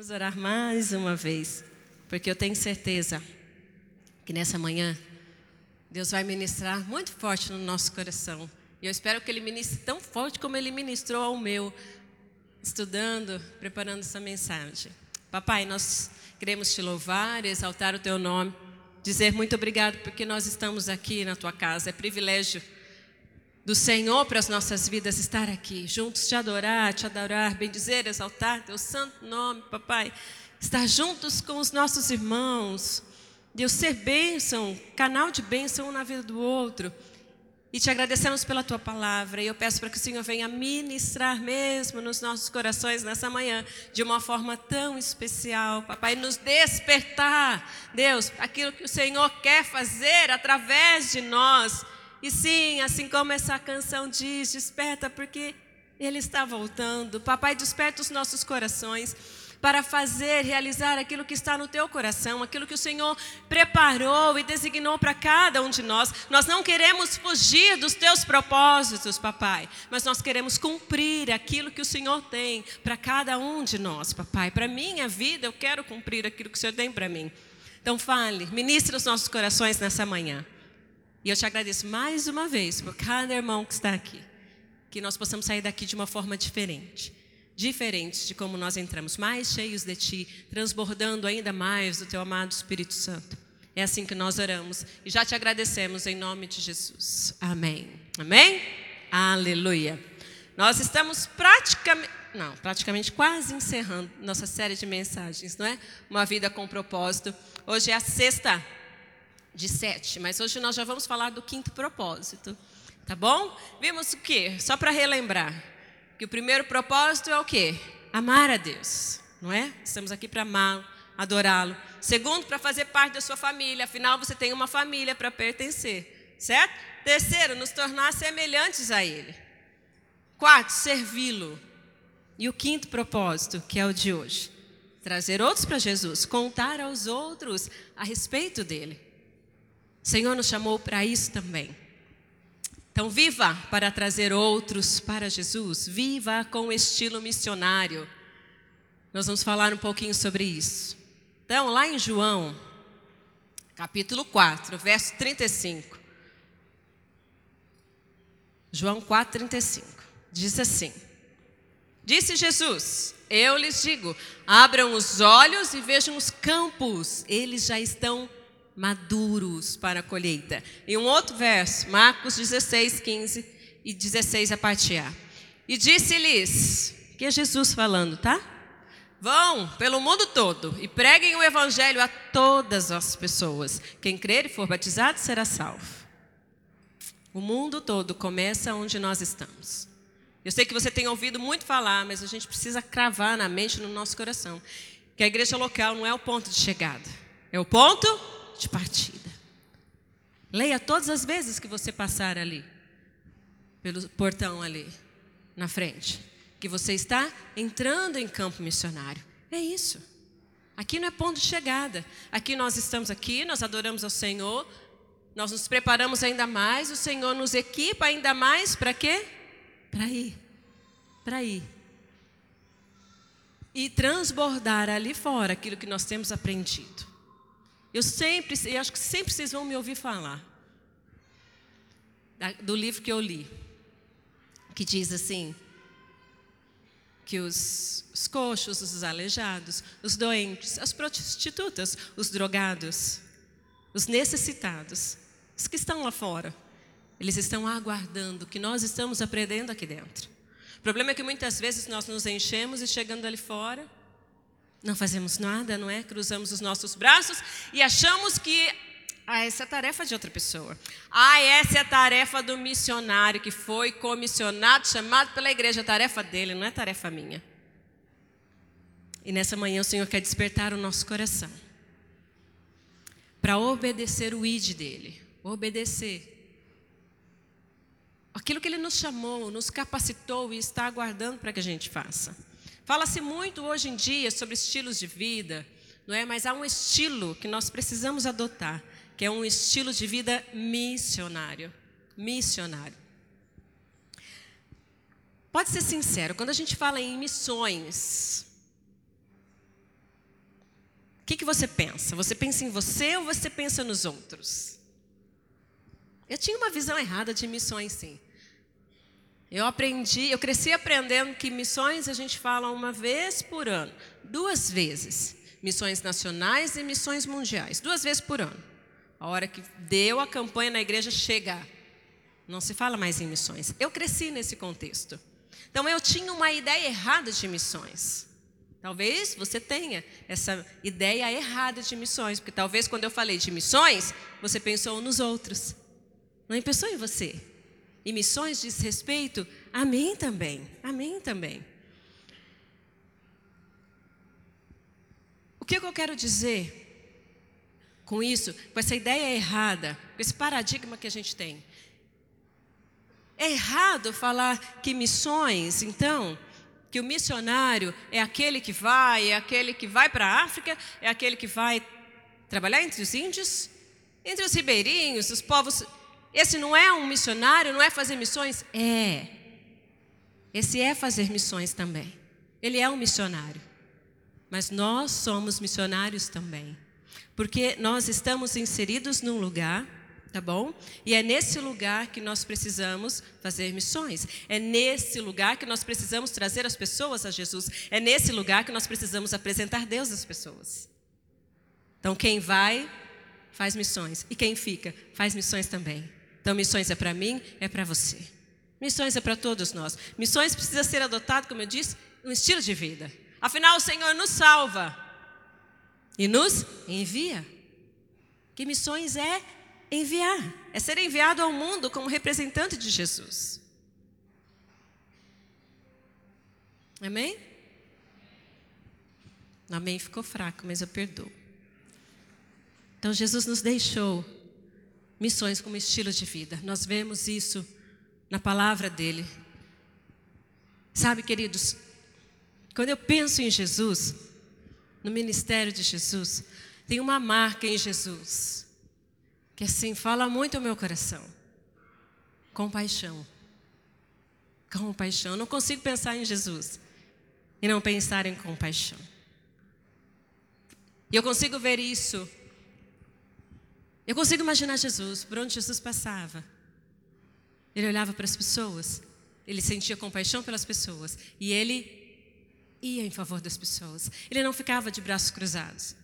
Vamos orar mais uma vez, porque eu tenho certeza que nessa manhã Deus vai ministrar muito forte no nosso coração. E eu espero que Ele ministre tão forte como Ele ministrou ao meu, estudando, preparando essa mensagem. Papai, nós queremos te louvar, exaltar o teu nome, dizer muito obrigado porque nós estamos aqui na tua casa. É privilégio do Senhor para as nossas vidas estar aqui, juntos te adorar, te adorar, bendizer, exaltar teu santo nome, papai. Estar juntos com os nossos irmãos, Deus ser bênção, canal de bênção um na vida do outro. E te agradecemos pela tua palavra. E eu peço para que o Senhor venha ministrar mesmo nos nossos corações nessa manhã, de uma forma tão especial, papai, nos despertar, Deus, aquilo que o Senhor quer fazer através de nós. E sim, assim como essa canção diz, desperta, porque Ele está voltando. Papai, desperta os nossos corações para fazer, realizar aquilo que está no teu coração, aquilo que o Senhor preparou e designou para cada um de nós. Nós não queremos fugir dos teus propósitos, papai, mas nós queremos cumprir aquilo que o Senhor tem para cada um de nós, papai. Para minha vida, eu quero cumprir aquilo que o Senhor tem para mim. Então fale, ministre os nossos corações nessa manhã. E eu te agradeço mais uma vez por cada irmão que está aqui. Que nós possamos sair daqui de uma forma diferente. Diferente de como nós entramos, mais cheios de Ti, transbordando ainda mais do Teu amado Espírito Santo. É assim que nós oramos e já te agradecemos em nome de Jesus. Amém. Amém? Aleluia. Nós estamos praticamente, não, praticamente quase encerrando nossa série de mensagens, não é? Uma vida com propósito. Hoje é a sexta de sete, mas hoje nós já vamos falar do quinto propósito, tá bom? Vimos o quê? Só para relembrar, que o primeiro propósito é o quê? Amar a Deus, não é? Estamos aqui para amá-lo, adorá-lo. Segundo, para fazer parte da sua família, afinal você tem uma família para pertencer, certo? Terceiro, nos tornar semelhantes a Ele. Quarto, servi-lo. E o quinto propósito, que é o de hoje, trazer outros para Jesus, contar aos outros a respeito dele. O Senhor nos chamou para isso também. Então, viva para trazer outros para Jesus, viva com estilo missionário. Nós vamos falar um pouquinho sobre isso. Então, lá em João, capítulo 4, verso 35. João 4, 35. Diz assim: Disse Jesus: Eu lhes digo, abram os olhos e vejam os campos, eles já estão maduros para a colheita. E um outro verso, Marcos 16, 15 e 16 a parte A. E disse-lhes, que é Jesus falando, tá? Vão pelo mundo todo e preguem o evangelho a todas as pessoas. Quem crer e for batizado será salvo. O mundo todo começa onde nós estamos. Eu sei que você tem ouvido muito falar, mas a gente precisa cravar na mente, no nosso coração, que a igreja local não é o ponto de chegada, é o ponto de partida. Leia todas as vezes que você passar ali, pelo portão ali, na frente, que você está entrando em campo missionário. É isso. Aqui não é ponto de chegada. Aqui nós estamos aqui, nós adoramos ao Senhor, nós nos preparamos ainda mais, o Senhor nos equipa ainda mais para quê? Para ir. Para ir. E transbordar ali fora aquilo que nós temos aprendido. Eu sempre, eu acho que sempre vocês vão me ouvir falar do livro que eu li, que diz assim: que os, os coxos, os aleijados, os doentes, as prostitutas, os drogados, os necessitados, os que estão lá fora, eles estão aguardando o que nós estamos aprendendo aqui dentro. O problema é que muitas vezes nós nos enchemos e chegando ali fora, não fazemos nada, não é? Cruzamos os nossos braços e achamos que ah, essa é a tarefa de outra pessoa. Ah, essa é a tarefa do missionário que foi comissionado, chamado pela igreja. A tarefa dele, não é tarefa minha. E nessa manhã o Senhor quer despertar o nosso coração para obedecer o id dele, obedecer. Aquilo que ele nos chamou, nos capacitou e está aguardando para que a gente faça. Fala-se muito hoje em dia sobre estilos de vida, não é? Mas há um estilo que nós precisamos adotar, que é um estilo de vida missionário. Missionário. Pode ser sincero, quando a gente fala em missões, que você pensa? Você pensa em você ou você pensa nos outros? Eu tinha uma visão errada de missões, sim. Eu aprendi, eu cresci aprendendo que missões a gente fala uma vez por ano, duas vezes. Missões nacionais e missões mundiais, duas vezes por ano. A hora que deu a campanha na igreja chegar. Não se fala mais em missões. Eu cresci nesse contexto. Então eu tinha uma ideia errada de missões. Talvez você tenha essa ideia errada de missões, porque talvez quando eu falei de missões, você pensou nos outros. Não pensou em você. E missões diz respeito a mim também. A mim também. O que eu quero dizer com isso, com essa ideia errada, com esse paradigma que a gente tem? É errado falar que missões, então, que o missionário é aquele que vai, é aquele que vai para a África, é aquele que vai trabalhar entre os índios, entre os ribeirinhos, os povos esse não é um missionário, não é fazer missões? É. Esse é fazer missões também. Ele é um missionário. Mas nós somos missionários também. Porque nós estamos inseridos num lugar, tá bom? E é nesse lugar que nós precisamos fazer missões. É nesse lugar que nós precisamos trazer as pessoas a Jesus. É nesse lugar que nós precisamos apresentar Deus às pessoas. Então, quem vai, faz missões. E quem fica, faz missões também. Então, missões é para mim, é para você. Missões é para todos nós. Missões precisa ser adotado, como eu disse, um estilo de vida. Afinal, o Senhor nos salva e nos envia. Que missões é enviar? É ser enviado ao mundo como representante de Jesus. Amém? Amém ficou fraco, mas eu perdoo. Então Jesus nos deixou missões como estilo de vida. Nós vemos isso na palavra dele. Sabe, queridos, quando eu penso em Jesus, no ministério de Jesus, tem uma marca em Jesus que assim fala muito ao meu coração. Compaixão. Compaixão. Eu não consigo pensar em Jesus e não pensar em compaixão. E eu consigo ver isso eu consigo imaginar Jesus, por onde Jesus passava. Ele olhava para as pessoas, ele sentia compaixão pelas pessoas e ele ia em favor das pessoas. Ele não ficava de braços cruzados.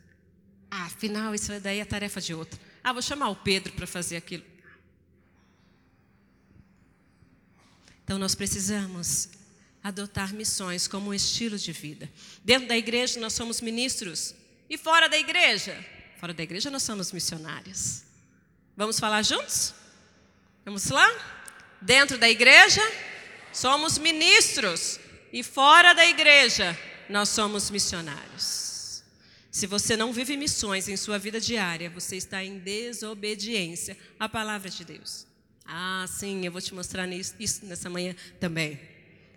Ah, afinal, isso daí é tarefa de outro. Ah, vou chamar o Pedro para fazer aquilo. Então, nós precisamos adotar missões como um estilo de vida. Dentro da igreja, nós somos ministros. E fora da igreja, Fora da igreja nós somos missionários. Vamos falar juntos? Vamos lá? Dentro da igreja, somos ministros. E fora da igreja, nós somos missionários. Se você não vive missões em sua vida diária, você está em desobediência à palavra de Deus. Ah, sim, eu vou te mostrar isso nessa manhã também.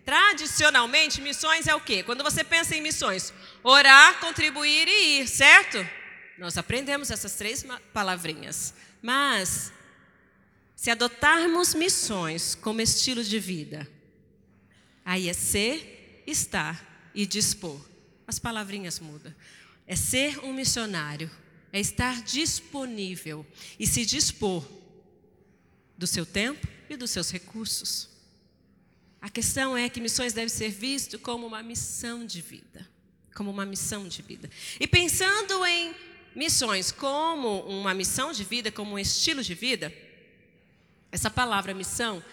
Tradicionalmente, missões é o quê? Quando você pensa em missões, orar, contribuir e ir, certo? Nós aprendemos essas três palavrinhas. Mas, se adotarmos missões como estilo de vida, aí é ser, estar e dispor. As palavrinhas mudam. É ser um missionário, é estar disponível e se dispor do seu tempo e dos seus recursos. A questão é que missões devem ser visto como uma missão de vida, como uma missão de vida. E pensando em missões como uma missão de vida, como um estilo de vida, essa palavra missão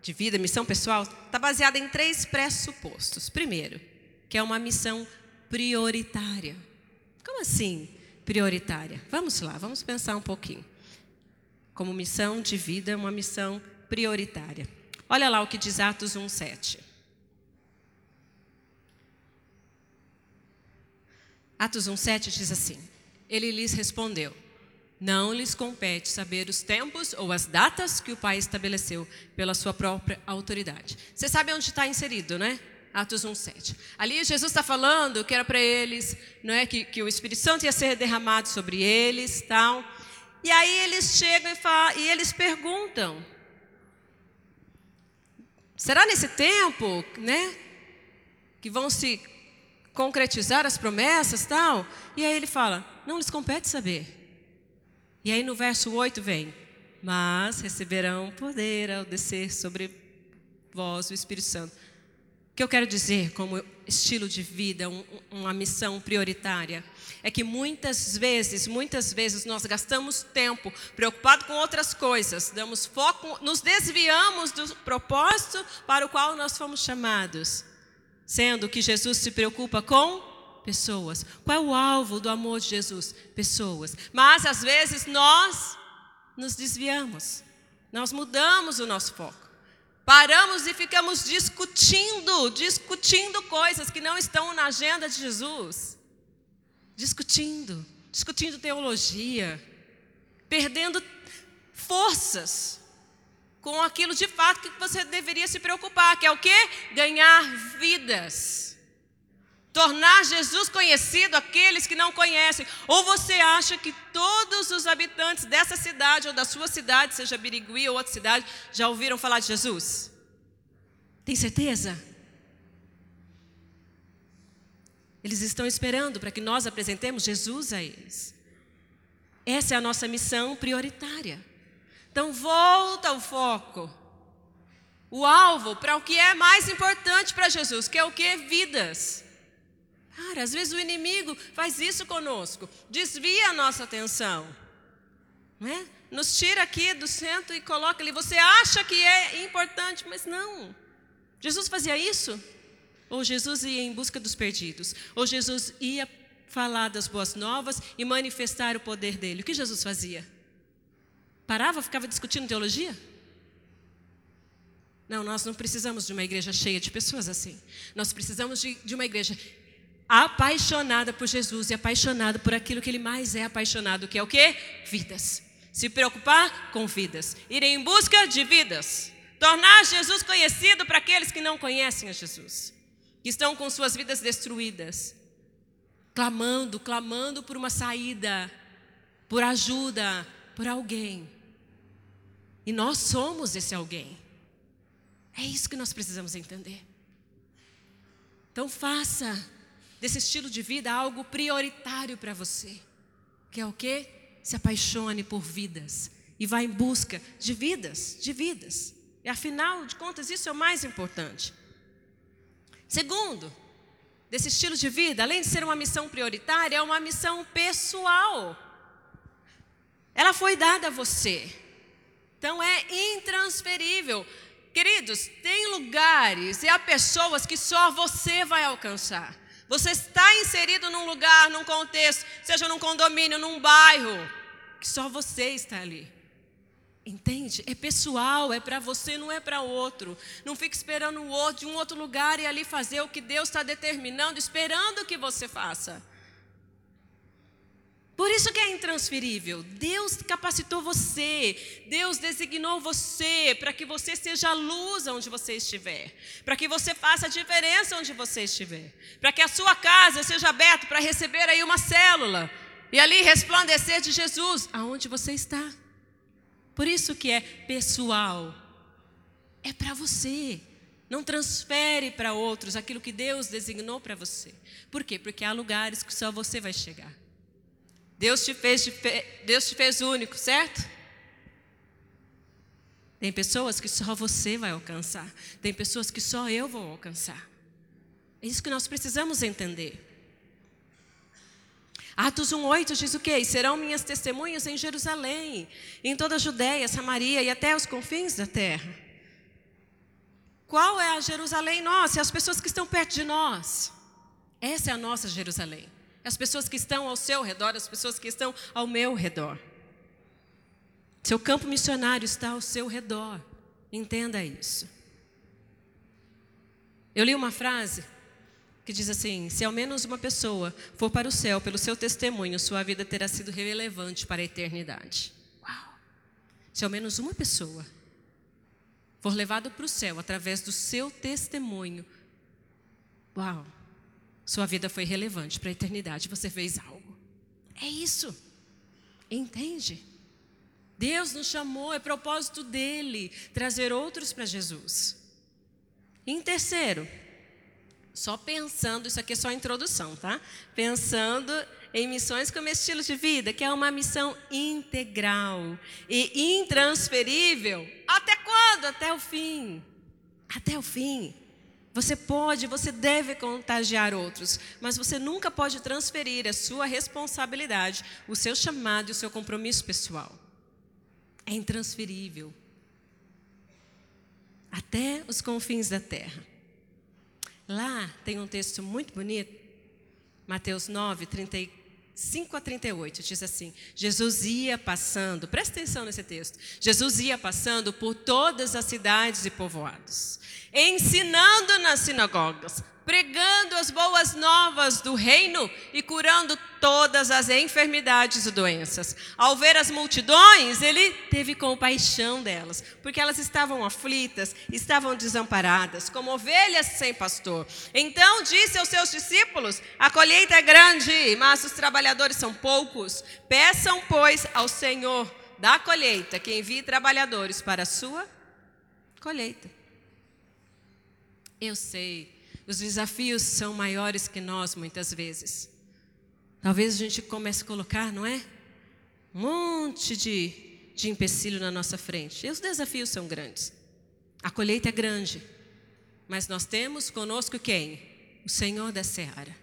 de vida, missão pessoal, está baseada em três pressupostos. Primeiro, que é uma missão prioritária. Como assim prioritária? Vamos lá, vamos pensar um pouquinho. Como missão de vida, uma missão prioritária. Olha lá o que diz Atos 1:7. Atos 1:7 diz assim: ele lhes respondeu: Não lhes compete saber os tempos ou as datas que o Pai estabeleceu pela sua própria autoridade. Você sabe onde está inserido, né? Atos 1,7. Ali Jesus está falando que era para eles, não é? Que, que o Espírito Santo ia ser derramado sobre eles, tal. E aí eles chegam e, falam, e eles perguntam: Será nesse tempo, né? Que vão se concretizar as promessas, tal. E aí ele fala: "Não lhes compete saber". E aí no verso 8 vem: "Mas receberão poder ao descer sobre vós o Espírito Santo". O que eu quero dizer como estilo de vida, um, uma missão prioritária, é que muitas vezes, muitas vezes nós gastamos tempo preocupado com outras coisas, damos foco, nos desviamos do propósito para o qual nós fomos chamados, sendo que Jesus se preocupa com pessoas. Qual é o alvo do amor de Jesus? Pessoas. Mas às vezes nós nos desviamos, nós mudamos o nosso foco. Paramos e ficamos discutindo, discutindo coisas que não estão na agenda de Jesus. Discutindo, discutindo teologia, perdendo forças com aquilo de fato que você deveria se preocupar, que é o quê? Ganhar vidas. Tornar Jesus conhecido àqueles que não conhecem. Ou você acha que todos os habitantes dessa cidade ou da sua cidade, seja Birigui ou outra cidade, já ouviram falar de Jesus? Tem certeza? Eles estão esperando para que nós apresentemos Jesus a eles. Essa é a nossa missão prioritária. Então, volta o foco, o alvo para o que é mais importante para Jesus, que é o que? Vidas. Cara, às vezes o inimigo faz isso conosco, desvia a nossa atenção, né? nos tira aqui do centro e coloca ali. Você acha que é importante, mas não. Jesus fazia isso? Ou Jesus ia em busca dos perdidos? Ou Jesus ia falar das boas novas e manifestar o poder dele? O que Jesus fazia? Parava, ficava discutindo teologia? Não, nós não precisamos de uma igreja cheia de pessoas assim. Nós precisamos de, de uma igreja apaixonada por Jesus e apaixonada por aquilo que ele mais é apaixonado, que é o quê? Vidas. Se preocupar com vidas. Ir em busca de vidas. Tornar Jesus conhecido para aqueles que não conhecem a Jesus. Que estão com suas vidas destruídas. Clamando, clamando por uma saída, por ajuda, por alguém. E nós somos esse alguém. É isso que nós precisamos entender. Então faça desse estilo de vida algo prioritário para você. Que é o quê? Se apaixone por vidas e vá em busca de vidas, de vidas. E afinal de contas, isso é o mais importante. Segundo, desse estilo de vida, além de ser uma missão prioritária, é uma missão pessoal. Ela foi dada a você. Então é intransferível. Queridos, tem lugares e há pessoas que só você vai alcançar. Você está inserido num lugar, num contexto, seja num condomínio, num bairro, que só você está ali. Entende? É pessoal, é para você, não é para outro. Não fique esperando o outro de um outro lugar e ali fazer o que Deus está determinando, esperando que você faça. Por isso que é intransferível. Deus capacitou você, Deus designou você para que você seja a luz onde você estiver, para que você faça a diferença onde você estiver, para que a sua casa seja aberta para receber aí uma célula e ali resplandecer de Jesus aonde você está. Por isso que é pessoal. É para você. Não transfere para outros aquilo que Deus designou para você. Por quê? Porque há lugares que só você vai chegar. Deus te fez, Deus te fez único, certo? Tem pessoas que só você vai alcançar. Tem pessoas que só eu vou alcançar. É isso que nós precisamos entender. Atos 1,8 diz o quê? serão minhas testemunhas em Jerusalém, em toda a Judéia, Samaria e até os confins da terra. Qual é a Jerusalém nossa? É as pessoas que estão perto de nós. Essa é a nossa Jerusalém as pessoas que estão ao seu redor, as pessoas que estão ao meu redor. Seu campo missionário está ao seu redor. Entenda isso. Eu li uma frase que diz assim: se ao menos uma pessoa for para o céu pelo seu testemunho, sua vida terá sido relevante para a eternidade. Uau! Se ao menos uma pessoa for levada para o céu através do seu testemunho, uau! Sua vida foi relevante para a eternidade, você fez algo. É isso. Entende? Deus nos chamou, é propósito dele trazer outros para Jesus. em terceiro, só pensando, isso aqui é só a introdução, tá? Pensando em missões como estilo de vida, que é uma missão integral e intransferível. Até quando? Até o fim. Até o fim. Você pode, você deve contagiar outros, mas você nunca pode transferir a sua responsabilidade, o seu chamado e o seu compromisso pessoal. É intransferível. Até os confins da terra. Lá tem um texto muito bonito, Mateus 9, 35 a 38, diz assim: Jesus ia passando, presta atenção nesse texto. Jesus ia passando por todas as cidades e povoados, ensinando nas sinagogas, pregando as boas novas do reino e curando todas as enfermidades e doenças. Ao ver as multidões, ele teve compaixão delas, porque elas estavam aflitas, estavam desamparadas, como ovelhas sem pastor. Então disse aos seus discípulos: A colheita é grande, mas os trabalhadores são poucos. Peçam, pois, ao Senhor da colheita que envie trabalhadores para a sua colheita. Eu sei os desafios são maiores que nós muitas vezes. Talvez a gente comece a colocar, não é? Um monte de, de empecilho na nossa frente. E os desafios são grandes. A colheita é grande. Mas nós temos conosco quem? O Senhor da Seara.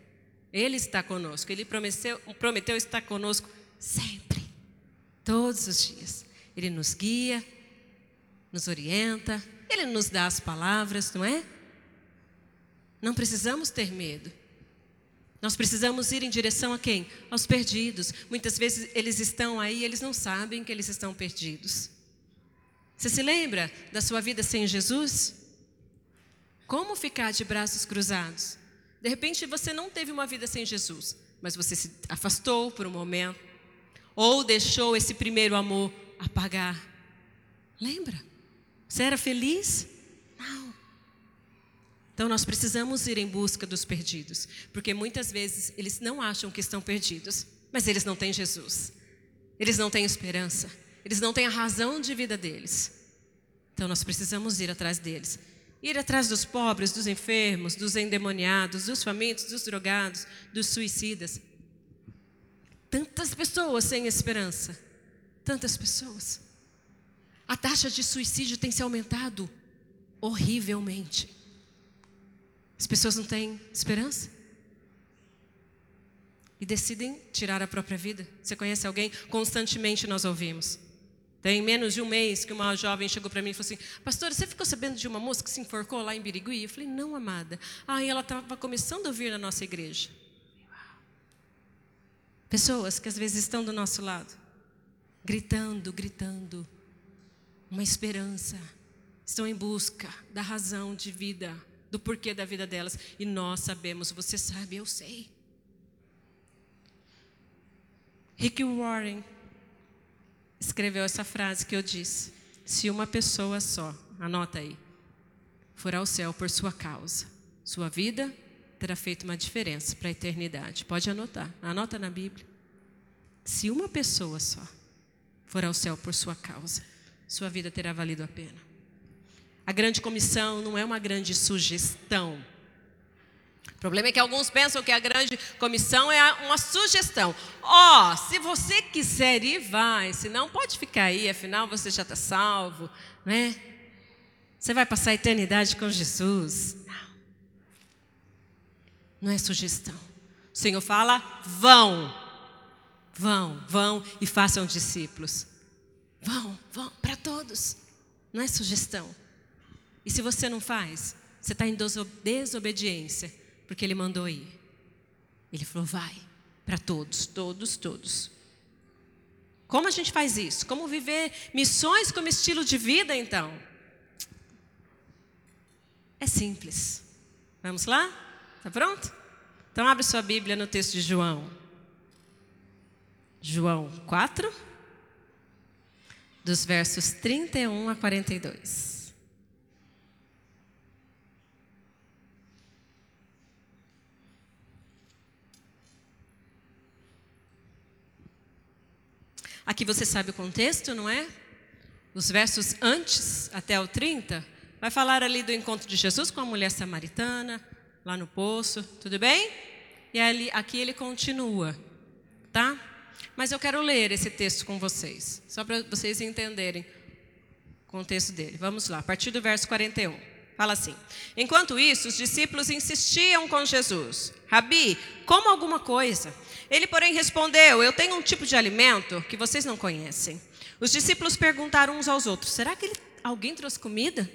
Ele está conosco. Ele prometeu, prometeu estar conosco sempre. Todos os dias. Ele nos guia, nos orienta, ele nos dá as palavras, não é? Não precisamos ter medo. Nós precisamos ir em direção a quem? Aos perdidos. Muitas vezes eles estão aí, eles não sabem que eles estão perdidos. Você se lembra da sua vida sem Jesus? Como ficar de braços cruzados? De repente você não teve uma vida sem Jesus, mas você se afastou por um momento, ou deixou esse primeiro amor apagar. Lembra? Você era feliz? Então nós precisamos ir em busca dos perdidos, porque muitas vezes eles não acham que estão perdidos, mas eles não têm Jesus. Eles não têm esperança, eles não têm a razão de vida deles. Então nós precisamos ir atrás deles. Ir atrás dos pobres, dos enfermos, dos endemoniados, dos famintos, dos drogados, dos suicidas. Tantas pessoas sem esperança. Tantas pessoas. A taxa de suicídio tem se aumentado horrivelmente. As pessoas não têm esperança e decidem tirar a própria vida. Você conhece alguém? Constantemente nós ouvimos. Tem menos de um mês que uma jovem chegou para mim e falou assim: Pastora, você ficou sabendo de uma moça que se enforcou lá em Birigui? Eu falei: Não, amada. Ah, e ela estava começando a vir na nossa igreja. Pessoas que às vezes estão do nosso lado, gritando, gritando, uma esperança, estão em busca da razão de vida do porquê da vida delas. E nós sabemos, você sabe, eu sei. Rick Warren escreveu essa frase que eu disse: Se uma pessoa só, anota aí, for ao céu por sua causa, sua vida terá feito uma diferença para a eternidade. Pode anotar, anota na Bíblia. Se uma pessoa só for ao céu por sua causa, sua vida terá valido a pena. A grande comissão não é uma grande sugestão. O problema é que alguns pensam que a grande comissão é uma sugestão. Ó, oh, se você quiser ir, vai. Se não, pode ficar aí, afinal você já está salvo, né? Você vai passar a eternidade com Jesus. Não. Não é sugestão. O Senhor fala: vão, vão, vão e façam discípulos. Vão, vão, para todos. Não é sugestão. E se você não faz, você está em desobediência, porque Ele mandou ir. Ele falou: vai, para todos, todos, todos. Como a gente faz isso? Como viver missões como estilo de vida, então? É simples. Vamos lá? Está pronto? Então, abre sua Bíblia no texto de João. João 4, dos versos 31 a 42. Aqui você sabe o contexto, não é? Os versos antes, até o 30, vai falar ali do encontro de Jesus com a mulher samaritana, lá no poço, tudo bem? E ali, aqui ele continua, tá? Mas eu quero ler esse texto com vocês, só para vocês entenderem o contexto dele. Vamos lá, a partir do verso 41. Fala assim: Enquanto isso, os discípulos insistiam com Jesus: Rabi, como alguma coisa. Ele, porém, respondeu: Eu tenho um tipo de alimento que vocês não conhecem. Os discípulos perguntaram uns aos outros: Será que ele, alguém trouxe comida?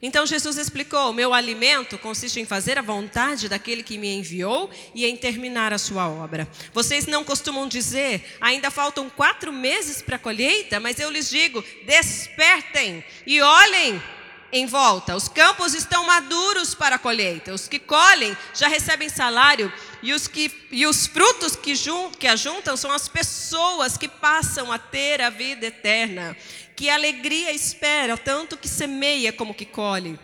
Então Jesus explicou: Meu alimento consiste em fazer a vontade daquele que me enviou e em terminar a sua obra. Vocês não costumam dizer, ainda faltam quatro meses para a colheita, mas eu lhes digo: despertem e olhem em volta. Os campos estão maduros para a colheita. Os que colhem já recebem salário, e os, que, e os frutos que, jun, que ajuntam são as pessoas que passam a ter a vida eterna. Que alegria espera, tanto que semeia como que colhe.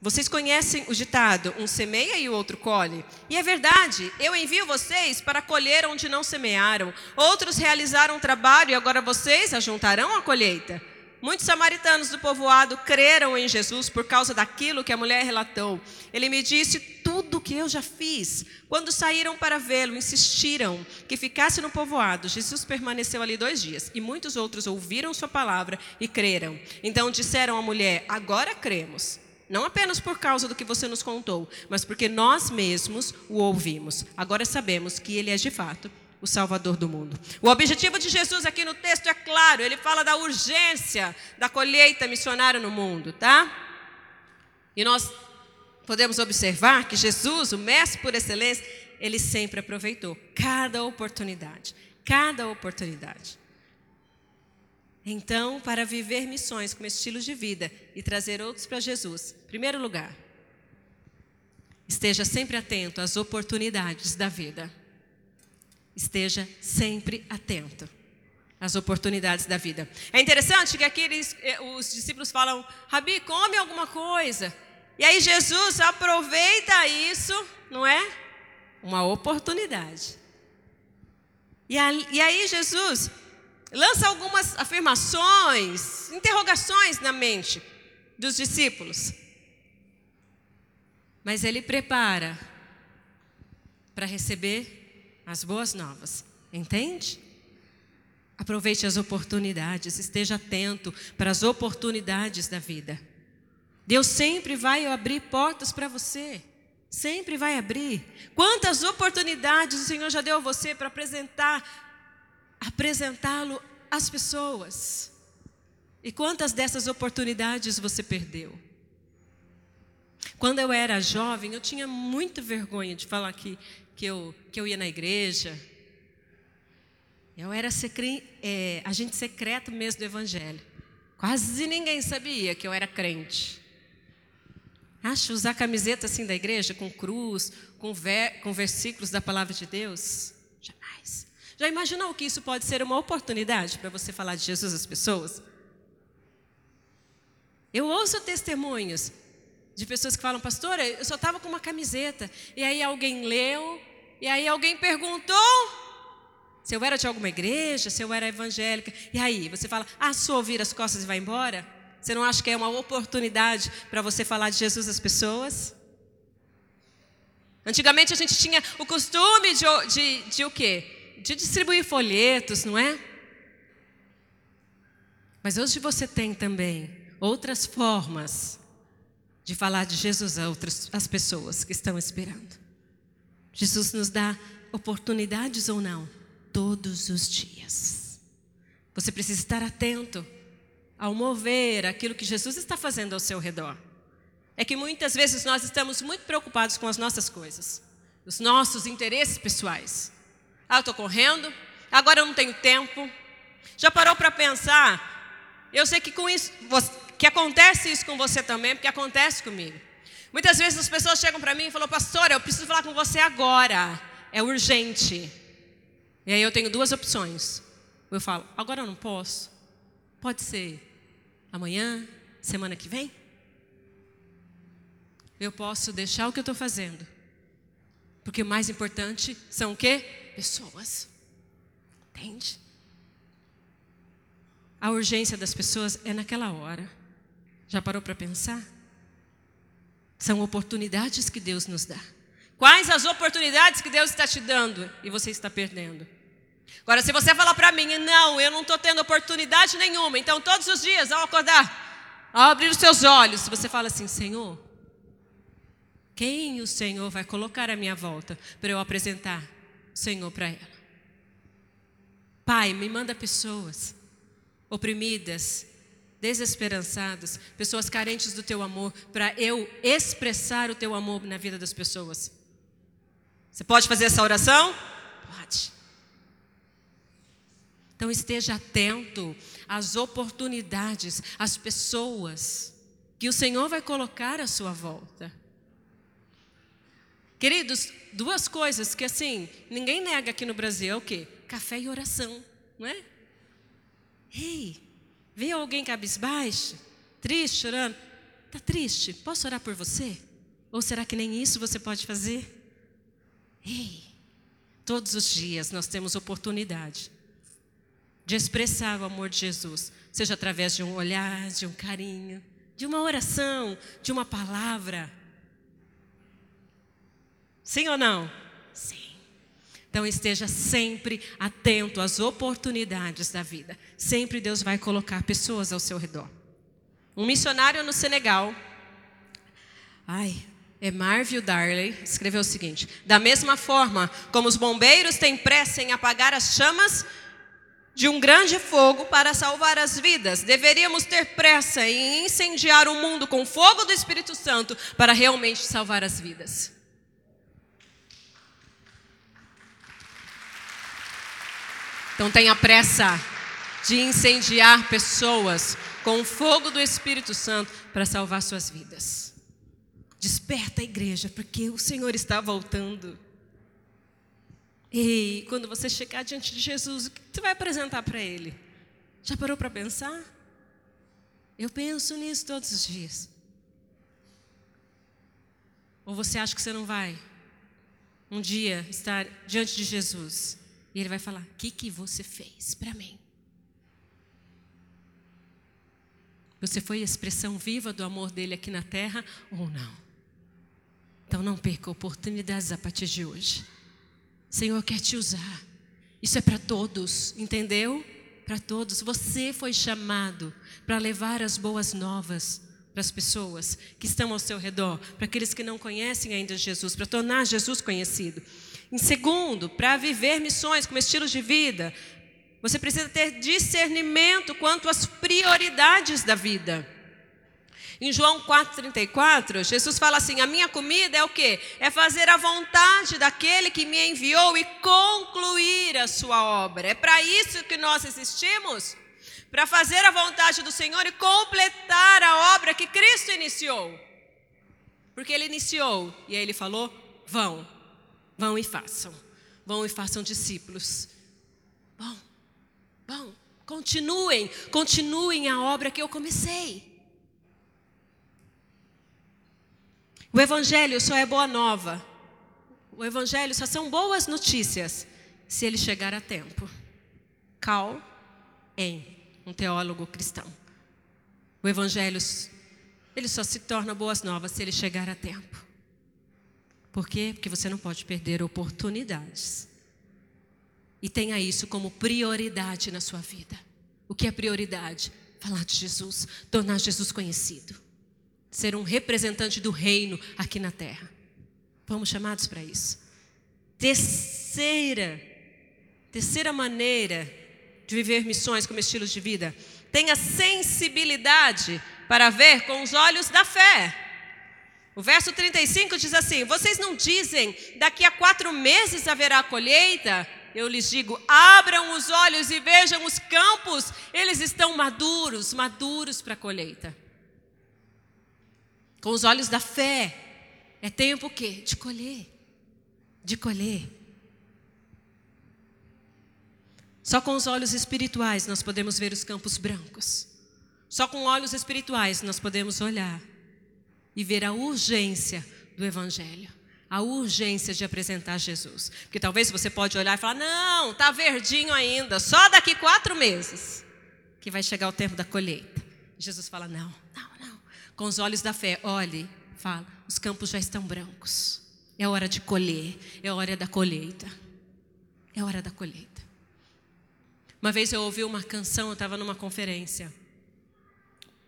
Vocês conhecem o ditado: um semeia e o outro colhe? E é verdade, eu envio vocês para colher onde não semearam. Outros realizaram trabalho e agora vocês ajuntarão a colheita. Muitos samaritanos do povoado creram em Jesus por causa daquilo que a mulher relatou. Ele me disse tudo o que eu já fiz. Quando saíram para vê-lo, insistiram que ficasse no povoado. Jesus permaneceu ali dois dias e muitos outros ouviram sua palavra e creram. Então disseram à mulher: Agora cremos. Não apenas por causa do que você nos contou, mas porque nós mesmos o ouvimos. Agora sabemos que ele é de fato o Salvador do mundo. O objetivo de Jesus aqui no texto é claro, ele fala da urgência da colheita missionária no mundo, tá? E nós podemos observar que Jesus, o mestre por excelência, ele sempre aproveitou cada oportunidade, cada oportunidade. Então, para viver missões como estilo de vida e trazer outros para Jesus, primeiro lugar, esteja sempre atento às oportunidades da vida. Esteja sempre atento às oportunidades da vida. É interessante que aqui eles, eh, os discípulos falam: Rabi, come alguma coisa. E aí Jesus aproveita isso, não é? Uma oportunidade. E aí, e aí Jesus lança algumas afirmações, interrogações na mente dos discípulos. Mas ele prepara para receber as boas novas. Entende? Aproveite as oportunidades, esteja atento para as oportunidades da vida. Deus sempre vai abrir portas para você. Sempre vai abrir. Quantas oportunidades o Senhor já deu a você para apresentar apresentá-lo às pessoas? E quantas dessas oportunidades você perdeu? Quando eu era jovem, eu tinha muita vergonha de falar que que eu, que eu ia na igreja. Eu era secre, é, agente secreto mesmo do Evangelho. Quase ninguém sabia que eu era crente. Acho usar camiseta assim da igreja, com cruz, com, ver, com versículos da palavra de Deus? Jamais. Já imaginou que isso pode ser uma oportunidade para você falar de Jesus às pessoas? Eu ouço testemunhos de pessoas que falam, pastora, eu só estava com uma camiseta. E aí alguém leu, e aí alguém perguntou se eu era de alguma igreja, se eu era evangélica. E aí, você fala, ah, só ouvir as costas e vai embora? Você não acha que é uma oportunidade para você falar de Jesus às pessoas? Antigamente a gente tinha o costume de, de, de o quê? De distribuir folhetos, não é? Mas hoje você tem também outras formas de falar de Jesus a outras as pessoas que estão esperando. Jesus nos dá oportunidades ou não? Todos os dias. Você precisa estar atento ao mover aquilo que Jesus está fazendo ao seu redor. É que muitas vezes nós estamos muito preocupados com as nossas coisas, os nossos interesses pessoais. Ah, eu estou correndo, agora eu não tenho tempo. Já parou para pensar? Eu sei que com isso, que acontece isso com você também, porque acontece comigo. Muitas vezes as pessoas chegam para mim e falam, pastor, eu preciso falar com você agora, é urgente. E aí eu tenho duas opções. Eu falo, agora eu não posso. Pode ser amanhã, semana que vem. Eu posso deixar o que eu estou fazendo. Porque o mais importante são o quê? Pessoas. Entende? A urgência das pessoas é naquela hora. Já parou para pensar? São oportunidades que Deus nos dá. Quais as oportunidades que Deus está te dando e você está perdendo? Agora, se você falar para mim, não, eu não estou tendo oportunidade nenhuma, então todos os dias, ao acordar, ao abrir os seus olhos, você fala assim: Senhor, quem o Senhor vai colocar à minha volta para eu apresentar o Senhor para ela? Pai, me manda pessoas oprimidas, desesperançadas, pessoas carentes do teu amor, para eu expressar o teu amor na vida das pessoas. Você pode fazer essa oração? Pode. Então esteja atento às oportunidades, às pessoas que o Senhor vai colocar à sua volta. Queridos, duas coisas que assim, ninguém nega aqui no Brasil é o quê? Café e oração, não é? Ei, vê alguém cabisbaixo, triste, chorando. Está triste? Posso orar por você? Ou será que nem isso você pode fazer? Ei, todos os dias nós temos oportunidade de expressar o amor de Jesus, seja através de um olhar, de um carinho, de uma oração, de uma palavra. Sim ou não? Então esteja sempre atento às oportunidades da vida. Sempre Deus vai colocar pessoas ao seu redor. Um missionário no Senegal, ai, é Marville Darley, escreveu o seguinte: Da mesma forma como os bombeiros têm pressa em apagar as chamas de um grande fogo para salvar as vidas. Deveríamos ter pressa em incendiar o mundo com fogo do Espírito Santo para realmente salvar as vidas. Então tenha pressa de incendiar pessoas com o fogo do Espírito Santo para salvar suas vidas. Desperta a igreja, porque o Senhor está voltando. Ei, quando você chegar diante de Jesus, o que você vai apresentar para Ele? Já parou para pensar? Eu penso nisso todos os dias. Ou você acha que você não vai um dia estar diante de Jesus e Ele vai falar: O que, que você fez para mim? Você foi a expressão viva do amor dele aqui na terra ou não? Então não perca oportunidades a partir de hoje. Senhor quer te usar. Isso é para todos, entendeu? Para todos. Você foi chamado para levar as boas novas para as pessoas que estão ao seu redor, para aqueles que não conhecem ainda Jesus, para tornar Jesus conhecido. Em segundo, para viver missões como estilo de vida, você precisa ter discernimento quanto às prioridades da vida. Em João 4,34, Jesus fala assim: A minha comida é o que? É fazer a vontade daquele que me enviou e concluir a sua obra. É para isso que nós existimos? Para fazer a vontade do Senhor e completar a obra que Cristo iniciou. Porque Ele iniciou e aí Ele falou: Vão, vão e façam. Vão e façam discípulos. Bom, bom, continuem, continuem a obra que eu comecei. O Evangelho só é boa nova. O Evangelho só são boas notícias se ele chegar a tempo. Cal em um teólogo cristão. O Evangelho ele só se torna boas novas se ele chegar a tempo. Por quê? Porque você não pode perder oportunidades. E tenha isso como prioridade na sua vida. O que é prioridade? Falar de Jesus, tornar Jesus conhecido ser um representante do reino aqui na terra. Fomos chamados para isso. Terceira, terceira maneira de viver missões como estilo de vida. Tenha sensibilidade para ver com os olhos da fé. O verso 35 diz assim: Vocês não dizem, daqui a quatro meses haverá colheita? Eu lhes digo: abram os olhos e vejam os campos, eles estão maduros, maduros para a colheita com os olhos da fé. É tempo o quê? De colher. De colher. Só com os olhos espirituais nós podemos ver os campos brancos. Só com olhos espirituais nós podemos olhar e ver a urgência do Evangelho, a urgência de apresentar Jesus. Porque talvez você pode olhar e falar: não, está verdinho ainda, só daqui quatro meses que vai chegar o tempo da colheita. Jesus fala: não, não, com os olhos da fé, olhe fala: os campos já estão brancos. É hora de colher, é hora da colheita. É hora da colheita. Uma vez eu ouvi uma canção, eu estava numa conferência.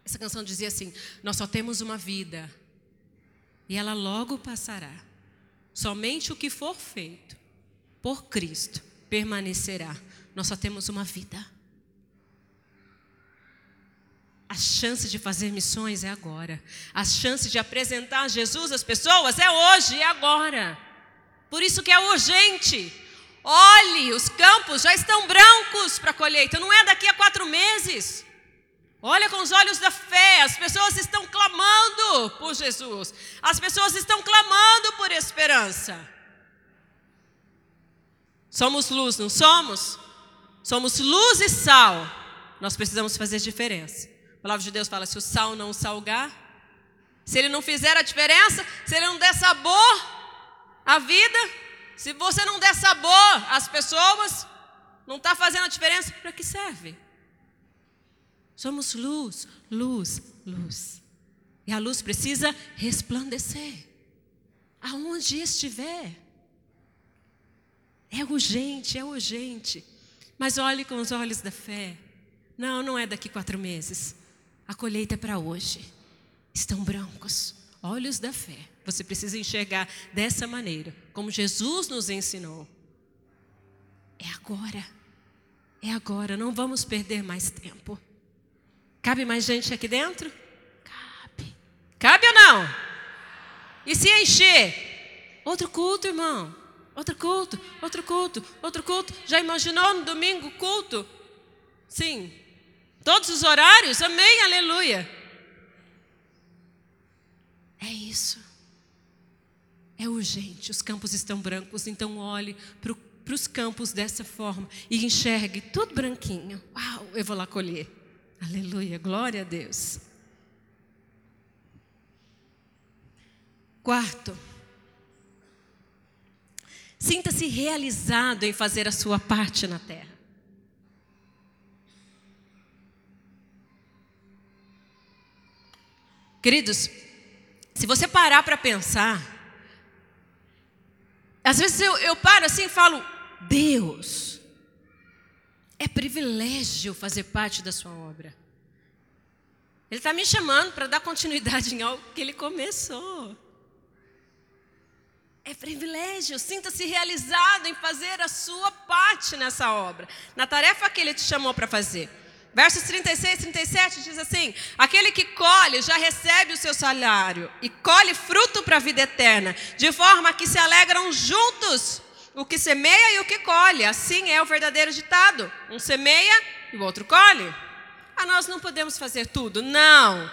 Essa canção dizia assim: Nós só temos uma vida, e ela logo passará. Somente o que for feito por Cristo permanecerá. Nós só temos uma vida. A chance de fazer missões é agora. A chance de apresentar Jesus às pessoas é hoje, é agora. Por isso que é urgente. Olhe, os campos já estão brancos para colheita, não é daqui a quatro meses. Olha com os olhos da fé, as pessoas estão clamando por Jesus, as pessoas estão clamando por esperança. Somos luz, não somos? Somos luz e sal. Nós precisamos fazer diferença. A palavra de Deus fala: se o sal não salgar, se ele não fizer a diferença, se ele não der sabor à vida, se você não der sabor às pessoas, não está fazendo a diferença, para que serve? Somos luz, luz, luz. E a luz precisa resplandecer. Aonde estiver. É urgente, é urgente. Mas olhe com os olhos da fé. Não, não é daqui quatro meses. A colheita é para hoje. Estão brancos. Olhos da fé. Você precisa enxergar dessa maneira, como Jesus nos ensinou. É agora. É agora. Não vamos perder mais tempo. Cabe mais gente aqui dentro? Cabe. Cabe ou não? E se encher? Outro culto, irmão. Outro culto, outro culto, outro culto. Já imaginou no domingo culto? Sim. Todos os horários? Amém, aleluia. É isso. É urgente. Os campos estão brancos, então olhe para os campos dessa forma e enxergue tudo branquinho. Uau, eu vou lá colher. Aleluia, glória a Deus. Quarto, sinta-se realizado em fazer a sua parte na terra. Queridos, se você parar para pensar, às vezes eu, eu paro assim e falo, Deus, é privilégio fazer parte da sua obra. Ele está me chamando para dar continuidade em algo que ele começou. É privilégio, sinta-se realizado em fazer a sua parte nessa obra, na tarefa que ele te chamou para fazer. Versos 36 e 37 diz assim: Aquele que colhe já recebe o seu salário e colhe fruto para a vida eterna, de forma que se alegram juntos o que semeia e o que colhe. Assim é o verdadeiro ditado: um semeia e o outro colhe. Ah, nós não podemos fazer tudo. Não.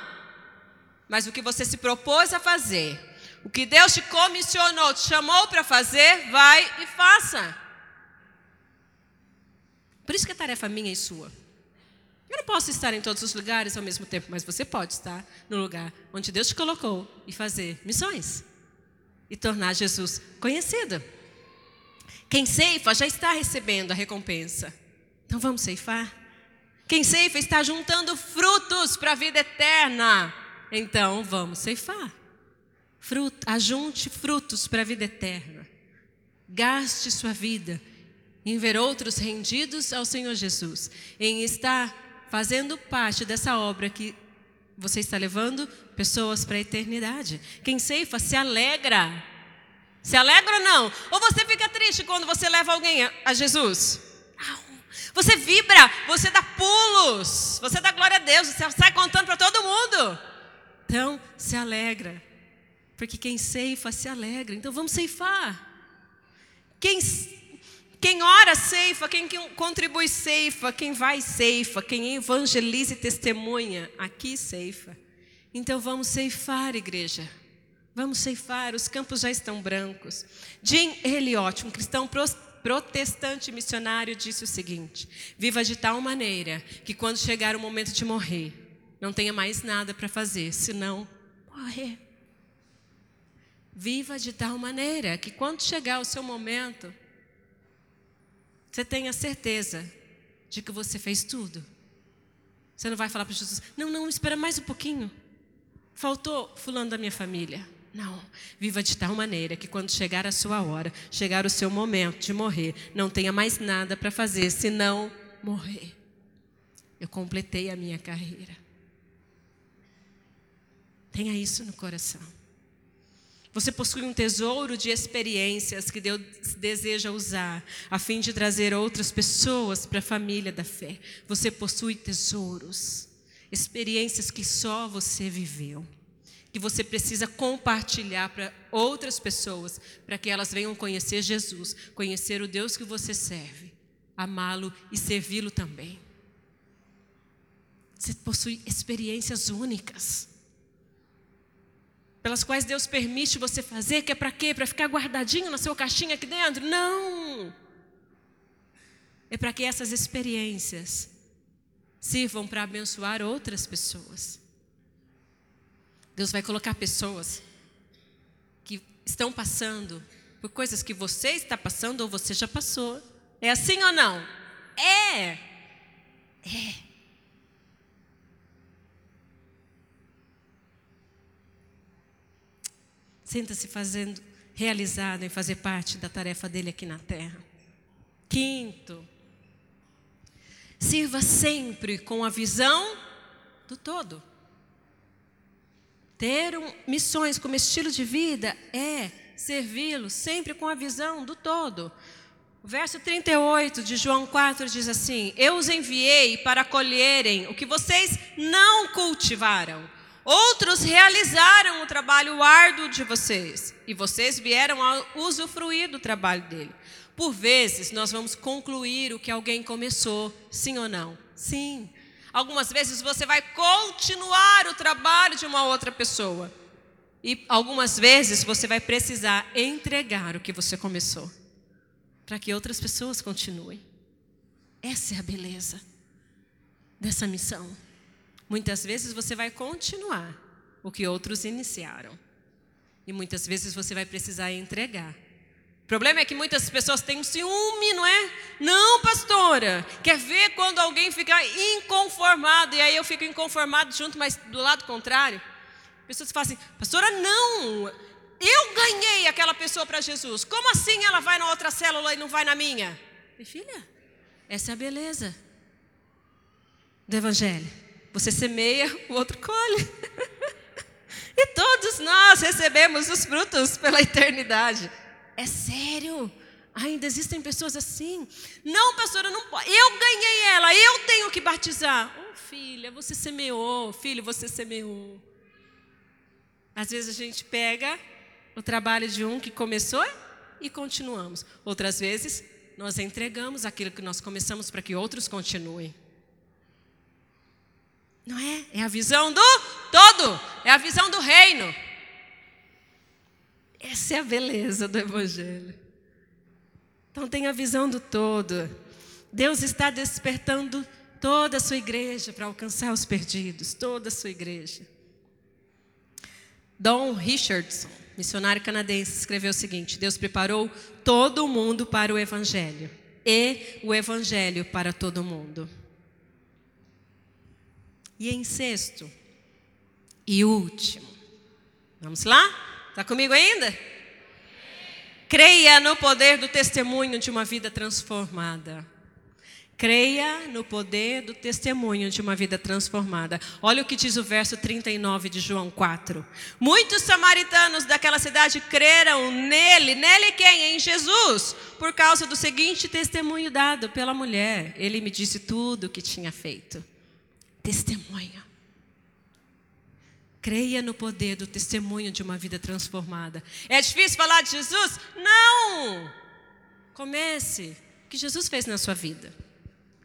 Mas o que você se propôs a fazer, o que Deus te comissionou, te chamou para fazer, vai e faça. Por isso que a tarefa minha e sua. Eu não posso estar em todos os lugares ao mesmo tempo, mas você pode estar no lugar onde Deus te colocou e fazer missões e tornar Jesus conhecido. Quem ceifa já está recebendo a recompensa. Então vamos ceifar? Quem ceifa está juntando frutos para a vida eterna. Então vamos ceifar. Fruto, ajunte frutos para a vida eterna. Gaste sua vida em ver outros rendidos ao Senhor Jesus, em estar fazendo parte dessa obra que você está levando pessoas para a eternidade. Quem ceifa se alegra se alegra ou não? Ou você fica triste quando você leva alguém a Jesus? Você vibra, você dá pulos, você dá glória a Deus, você sai contando para todo mundo. Então, se alegra, porque quem ceifa se alegra. Então, vamos ceifar. Quem, quem ora ceifa, quem contribui ceifa, quem vai ceifa, quem evangeliza e testemunha, aqui ceifa. Então, vamos ceifar, igreja. Vamos ceifar, os campos já estão brancos. Jim Elliot, um cristão protestante missionário, disse o seguinte: Viva de tal maneira que quando chegar o momento de morrer, não tenha mais nada para fazer, senão morrer. Viva de tal maneira que quando chegar o seu momento, você tenha certeza de que você fez tudo. Você não vai falar para Jesus: Não, não, espera mais um pouquinho. Faltou fulano da minha família. Não. Viva de tal maneira que quando chegar a sua hora, chegar o seu momento de morrer, não tenha mais nada para fazer senão morrer. Eu completei a minha carreira. Tenha isso no coração. Você possui um tesouro de experiências que Deus deseja usar a fim de trazer outras pessoas para a família da fé. Você possui tesouros, experiências que só você viveu, que você precisa compartilhar para outras pessoas, para que elas venham conhecer Jesus, conhecer o Deus que você serve, amá-lo e servi-lo também. Você possui experiências únicas pelas quais Deus permite você fazer, que é para quê? Para ficar guardadinho na sua caixinha aqui dentro? Não! É para que essas experiências sirvam para abençoar outras pessoas. Deus vai colocar pessoas que estão passando por coisas que você está passando ou você já passou. É assim ou não? É! É. Sinta-se fazendo, realizado em fazer parte da tarefa dele aqui na terra. Quinto, sirva sempre com a visão do todo. Ter um, missões como estilo de vida é servi-lo sempre com a visão do todo. O verso 38 de João 4 diz assim: Eu os enviei para colherem o que vocês não cultivaram Outros realizaram o trabalho árduo de vocês e vocês vieram a usufruir do trabalho dele. Por vezes, nós vamos concluir o que alguém começou, sim ou não? Sim. Algumas vezes você vai continuar o trabalho de uma outra pessoa. E algumas vezes você vai precisar entregar o que você começou, para que outras pessoas continuem. Essa é a beleza dessa missão. Muitas vezes você vai continuar o que outros iniciaram. E muitas vezes você vai precisar entregar. O problema é que muitas pessoas têm um ciúme, não é? Não, pastora. Quer ver quando alguém fica inconformado, e aí eu fico inconformado junto, mas do lado contrário? Pessoas falam assim, pastora, não. Eu ganhei aquela pessoa para Jesus. Como assim ela vai na outra célula e não vai na minha? E filha, essa é a beleza do Evangelho. Você semeia, o outro colhe. e todos nós recebemos os frutos pela eternidade. É sério? Ainda existem pessoas assim? Não, pastora, não pode. Eu ganhei ela, eu tenho que batizar. Oh, filha, você semeou, filho, você semeou. Às vezes a gente pega o trabalho de um que começou e continuamos. Outras vezes nós entregamos aquilo que nós começamos para que outros continuem. Não é? É a visão do todo, é a visão do reino. Essa é a beleza do Evangelho. Então, tem a visão do todo. Deus está despertando toda a sua igreja para alcançar os perdidos, toda a sua igreja. Don Richardson, missionário canadense, escreveu o seguinte: Deus preparou todo o mundo para o Evangelho e o Evangelho para todo mundo. E em sexto e último, vamos lá? Está comigo ainda? Creia no poder do testemunho de uma vida transformada. Creia no poder do testemunho de uma vida transformada. Olha o que diz o verso 39 de João 4. Muitos samaritanos daquela cidade creram nele, nele quem? Em Jesus, por causa do seguinte testemunho dado pela mulher. Ele me disse tudo o que tinha feito testemunha. Creia no poder do testemunho de uma vida transformada. É difícil falar de Jesus? Não! Comece o que Jesus fez na sua vida.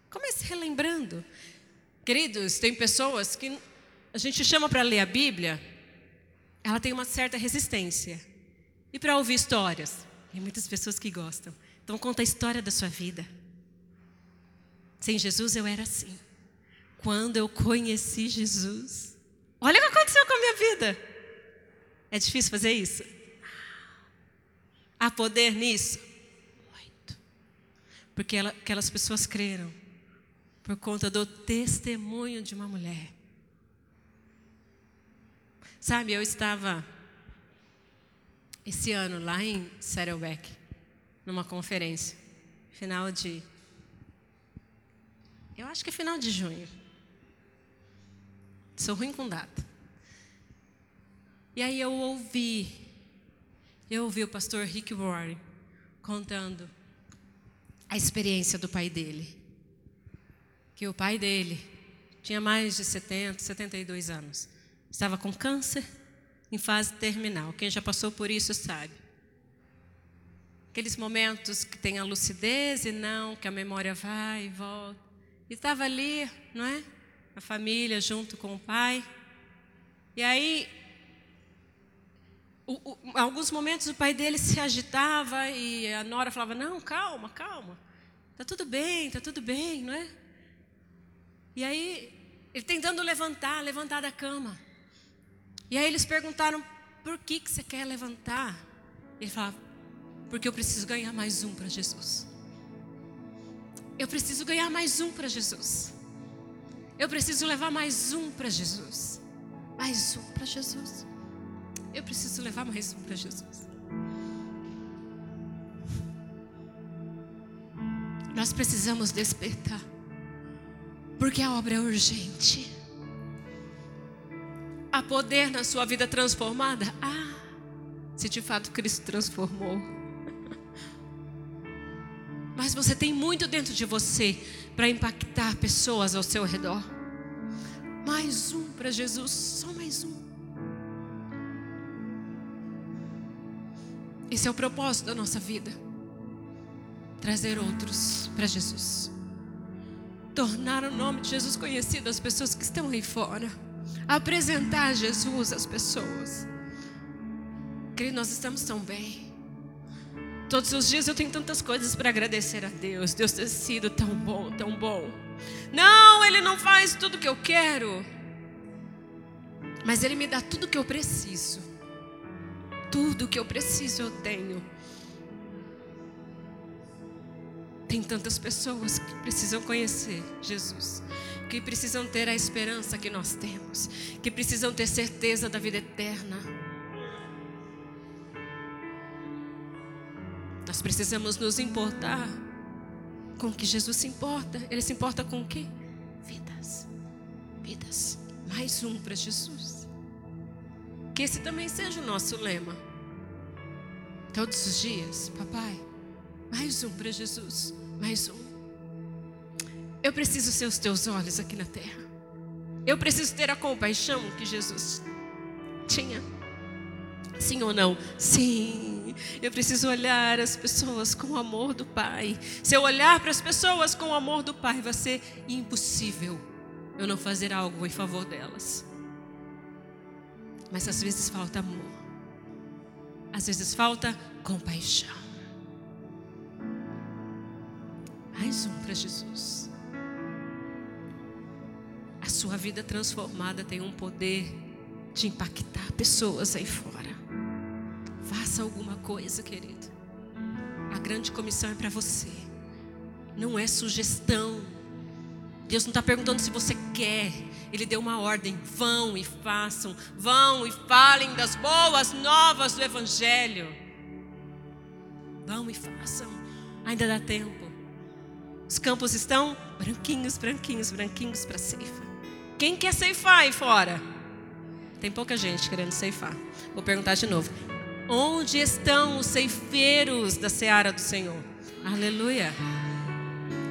Comece relembrando. Queridos, tem pessoas que a gente chama para ler a Bíblia, ela tem uma certa resistência. E para ouvir histórias, tem muitas pessoas que gostam. Então conta a história da sua vida. Sem Jesus eu era assim quando eu conheci Jesus. Olha o que aconteceu com a minha vida. É difícil fazer isso? Há poder nisso? Muito. Porque ela, aquelas pessoas creram por conta do testemunho de uma mulher. Sabe, eu estava esse ano lá em Saddleback, numa conferência, final de. Eu acho que é final de junho. Sou ruim com data. E aí eu ouvi, eu ouvi o pastor Rick Warren contando a experiência do pai dele. Que o pai dele tinha mais de 70, 72 anos. Estava com câncer em fase terminal. Quem já passou por isso sabe. Aqueles momentos que tem a lucidez e não, que a memória vai e volta. E estava ali, não é? A família junto com o pai. E aí, o, o, alguns momentos o pai dele se agitava e a nora falava: Não, calma, calma. Tá tudo bem, tá tudo bem, não é? E aí, ele tentando levantar, levantar da cama. E aí eles perguntaram: por que, que você quer levantar? Ele falava: porque eu preciso ganhar mais um para Jesus. Eu preciso ganhar mais um para Jesus. Eu preciso levar mais um para Jesus. Mais um para Jesus. Eu preciso levar mais um para Jesus. Nós precisamos despertar. Porque a obra é urgente a poder na sua vida transformada? Ah, se de fato Cristo transformou. Mas você tem muito dentro de você para impactar pessoas ao seu redor. Mais um para Jesus, só mais um. Esse é o propósito da nossa vida. Trazer outros para Jesus. Tornar o nome de Jesus conhecido às pessoas que estão aí fora apresentar Jesus às pessoas. Querido, nós estamos tão bem. Todos os dias eu tenho tantas coisas para agradecer a Deus. Deus tem sido tão bom, tão bom. Não, Ele não faz tudo o que eu quero. Mas Ele me dá tudo o que eu preciso. Tudo o que eu preciso eu tenho. Tem tantas pessoas que precisam conhecer Jesus que precisam ter a esperança que nós temos, que precisam ter certeza da vida eterna. Nós precisamos nos importar com o que Jesus se importa. Ele se importa com o quê? Vidas. Vidas. Mais um para Jesus. Que esse também seja o nosso lema. Todos os dias, papai, mais um para Jesus. Mais um. Eu preciso ser os teus olhos aqui na terra. Eu preciso ter a compaixão que Jesus tinha. Sim ou não? Sim. Eu preciso olhar as pessoas com o amor do Pai. Se eu olhar para as pessoas com o amor do Pai, vai ser impossível eu não fazer algo em favor delas. Mas às vezes falta amor. Às vezes falta compaixão. Mais um para Jesus. A sua vida transformada tem um poder de impactar pessoas aí fora. Faça alguma coisa, querido. A grande comissão é para você. Não é sugestão. Deus não está perguntando se você quer. Ele deu uma ordem: vão e façam, vão e falem das boas novas do Evangelho. Vão e façam. Ainda dá tempo. Os campos estão branquinhos, branquinhos, branquinhos para ceifa. Quem quer ceifar aí fora? Tem pouca gente querendo ceifar. Vou perguntar de novo. Onde estão os ceifeiros da seara do Senhor? Aleluia.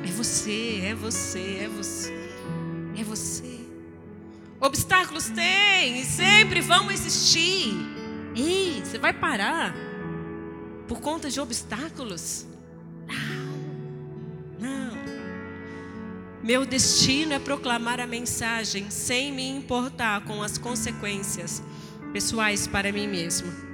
É você, é você, é você. É você. Obstáculos tem e sempre vão existir. Ei, você vai parar por conta de obstáculos? Não. Não. Meu destino é proclamar a mensagem sem me importar com as consequências pessoais para mim mesmo.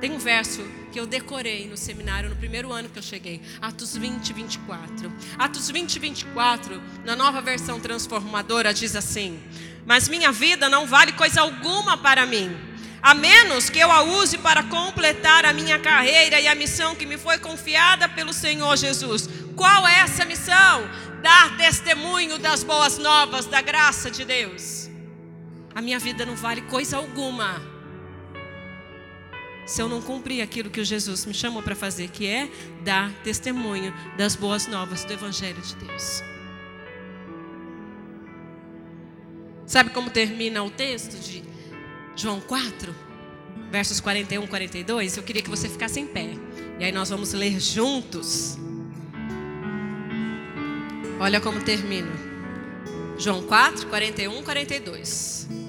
Tem um verso que eu decorei no seminário no primeiro ano que eu cheguei, Atos 20, 24. Atos 20, 24, na nova versão transformadora, diz assim: Mas minha vida não vale coisa alguma para mim, a menos que eu a use para completar a minha carreira e a missão que me foi confiada pelo Senhor Jesus. Qual é essa missão? dar testemunho das boas novas, da graça de Deus. A minha vida não vale coisa alguma se eu não cumprir aquilo que Jesus me chamou para fazer, que é dar testemunho das boas novas do Evangelho de Deus. Sabe como termina o texto de João 4, versos 41 e 42? Eu queria que você ficasse em pé. E aí nós vamos ler juntos. Olha como termina. João 4, 41 e 42.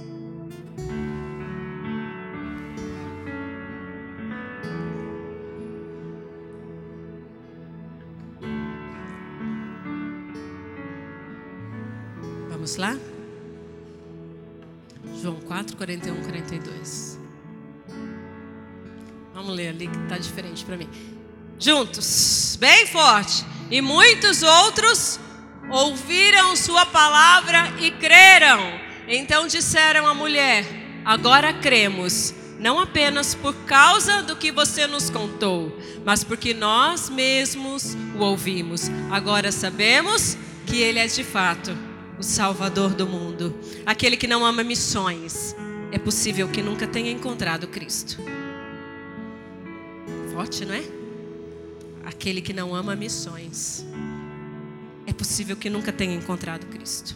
Lá? João 4, 41, 42. Vamos ler ali que está diferente para mim. Juntos, bem forte. E muitos outros ouviram Sua palavra e creram. Então disseram à mulher: Agora cremos, não apenas por causa do que você nos contou, mas porque nós mesmos o ouvimos. Agora sabemos que Ele é de fato o Salvador do mundo. Aquele que não ama missões, é possível que nunca tenha encontrado Cristo. Forte, não é? Aquele que não ama missões, é possível que nunca tenha encontrado Cristo.